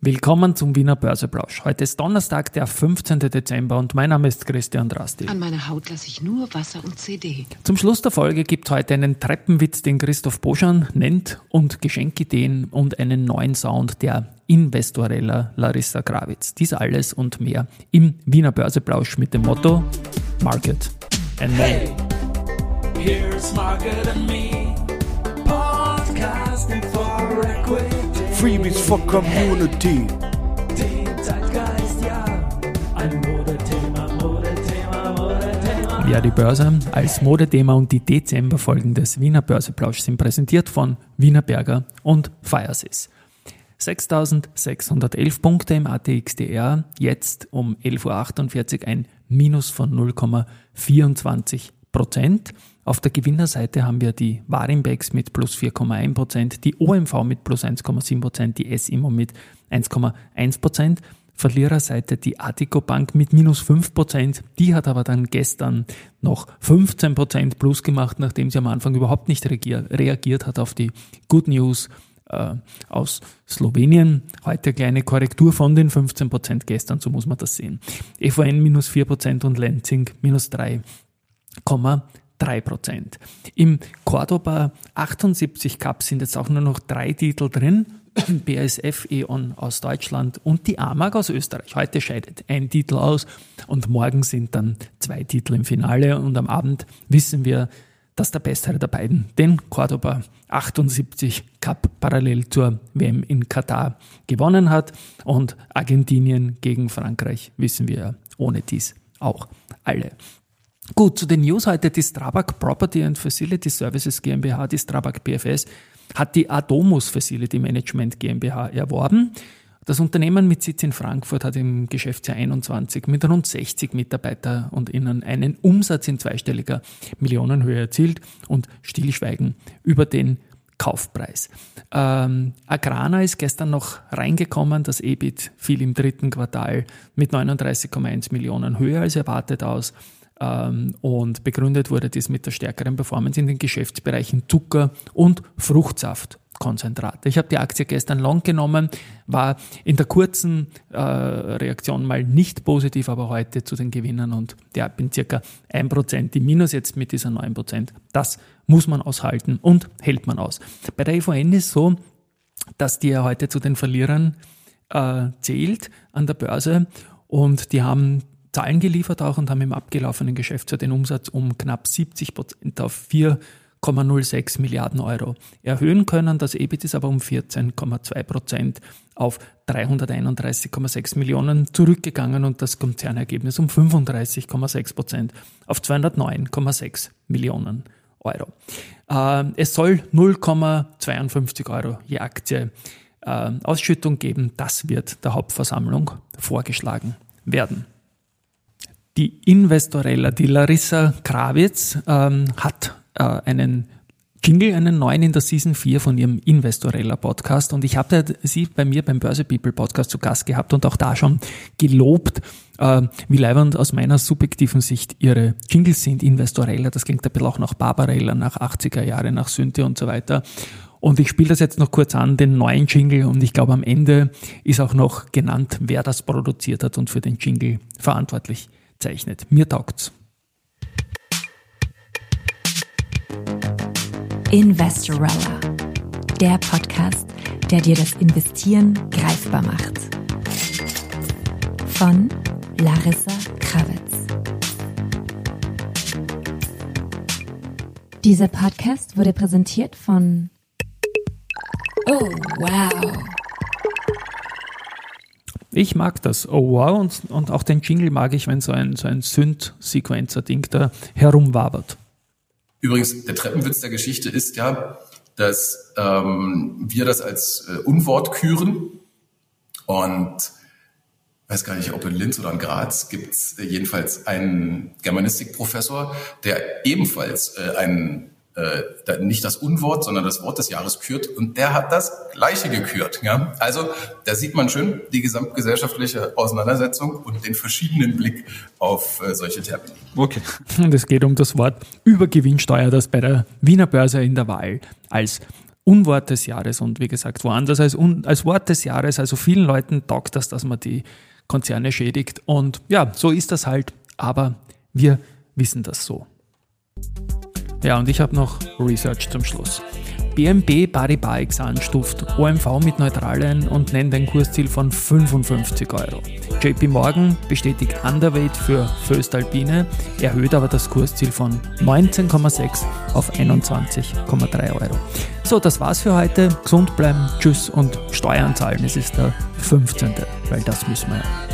Willkommen zum Wiener Börseplausch. Heute ist Donnerstag, der 15. Dezember und mein Name ist Christian Drasti. An meiner Haut lasse ich nur Wasser und CD. Zum Schluss der Folge gibt es heute einen Treppenwitz, den Christoph Boschan nennt und Geschenkideen und einen neuen Sound der Investorella Larissa Gravitz. Dies alles und mehr im Wiener Börseplausch mit dem Motto Market and Me. Hey, here's Market and Me. Podcasting. Freebies for Community. Ja, die Börse als Modethema und die Dezemberfolgen des Wiener Börseplausch sind präsentiert von Wiener Berger und Firesys. 6.611 Punkte im ATXDR, jetzt um 11.48 Uhr ein Minus von 0,24 Prozent. Auf der Gewinnerseite haben wir die Warimbex mit plus 4,1 Prozent, die OMV mit plus 1,7 Prozent, die SIMO mit 1,1 Prozent. Verliererseite die Attico Bank mit minus 5 Prozent. Die hat aber dann gestern noch 15 Prozent plus gemacht, nachdem sie am Anfang überhaupt nicht reagiert hat auf die Good News äh, aus Slowenien. Heute kleine Korrektur von den 15 Prozent gestern, so muss man das sehen. EVN minus 4 Prozent und Lenzing minus 3,3 3% Im Cordoba 78 Cup sind jetzt auch nur noch drei Titel drin. BASF E.ON aus Deutschland und die AMAG aus Österreich. Heute scheidet ein Titel aus und morgen sind dann zwei Titel im Finale und am Abend wissen wir, dass der Bessere der beiden den Cordoba 78 Cup parallel zur WM in Katar gewonnen hat und Argentinien gegen Frankreich wissen wir ohne dies auch alle. Gut, zu den News heute. Die Strabag Property and Facility Services GmbH, die Strabag PFS, hat die Adomus Facility Management GmbH erworben. Das Unternehmen mit Sitz in Frankfurt hat im Geschäftsjahr 21 mit rund 60 Mitarbeiter und Innen einen Umsatz in zweistelliger Millionenhöhe erzielt und stillschweigen über den Kaufpreis. Ähm, Agrana ist gestern noch reingekommen. Das EBIT fiel im dritten Quartal mit 39,1 Millionen höher als erwartet aus. Ähm, und begründet wurde dies mit der stärkeren Performance in den Geschäftsbereichen Zucker und Fruchtsaftkonzentrate. Ich habe die Aktie gestern long genommen, war in der kurzen äh, Reaktion mal nicht positiv, aber heute zu den Gewinnern und ja, bin circa 1% im Minus jetzt mit dieser 9%. Das muss man aushalten und hält man aus. Bei der EVN ist so, dass die ja heute zu den Verlierern äh, zählt an der Börse und die haben Zahlen geliefert auch und haben im abgelaufenen Geschäftsjahr den Umsatz um knapp 70 Prozent auf 4,06 Milliarden Euro erhöhen können. Das EBIT ist aber um 14,2 Prozent auf 331,6 Millionen zurückgegangen und das Konzernergebnis um 35,6 Prozent auf 209,6 Millionen Euro. Äh, es soll 0,52 Euro je Aktie äh, Ausschüttung geben. Das wird der Hauptversammlung vorgeschlagen werden. Die Investorella, die Larissa Krawitz, ähm, hat äh, einen Jingle, einen neuen in der Season 4 von ihrem Investorella Podcast und ich habe sie bei mir beim Börse People Podcast zu Gast gehabt und auch da schon gelobt, äh, wie leibend aus meiner subjektiven Sicht ihre Jingles sind. Investorella, das klingt ein bisschen auch nach Barbarella, nach 80er Jahre, nach Synthia und so weiter. Und ich spiele das jetzt noch kurz an, den neuen Jingle, und ich glaube, am Ende ist auch noch genannt, wer das produziert hat und für den Jingle verantwortlich zeichnet. Mir taugt's. Investorella, der Podcast, der dir das Investieren greifbar macht. Von Larissa Kravitz. Dieser Podcast wurde präsentiert von Oh, wow. Ich mag das. Oh wow. Und, und auch den Jingle mag ich, wenn so ein, so ein Synth-Sequencer-Ding da herumwabert. Übrigens, der Treppenwitz der Geschichte ist ja, dass ähm, wir das als äh, Unwort küren. Und weiß gar nicht, ob in Linz oder in Graz gibt es äh, jedenfalls einen Germanistikprofessor, der ebenfalls äh, einen äh, nicht das Unwort, sondern das Wort des Jahres kürt. Und der hat das Gleiche gekürt. Ja? Also da sieht man schön die gesamtgesellschaftliche Auseinandersetzung und den verschiedenen Blick auf äh, solche Termini. Okay. Und es geht um das Wort Übergewinnsteuer, das bei der Wiener Börse in der Wahl als Unwort des Jahres und wie gesagt, woanders als, un, als Wort des Jahres. Also vielen Leuten taugt das, dass man die Konzerne schädigt. Und ja, so ist das halt. Aber wir wissen das so. Ja, und ich habe noch Research zum Schluss. BNB Paribas Exan stuft OMV mit Neutralen und nennt ein Kursziel von 55 Euro. JP Morgan bestätigt Underweight für Föstalpine, erhöht aber das Kursziel von 19,6 auf 21,3 Euro. So, das war's für heute. Gesund bleiben, tschüss und Steuern zahlen. Es ist der 15. Weil das müssen wir ja.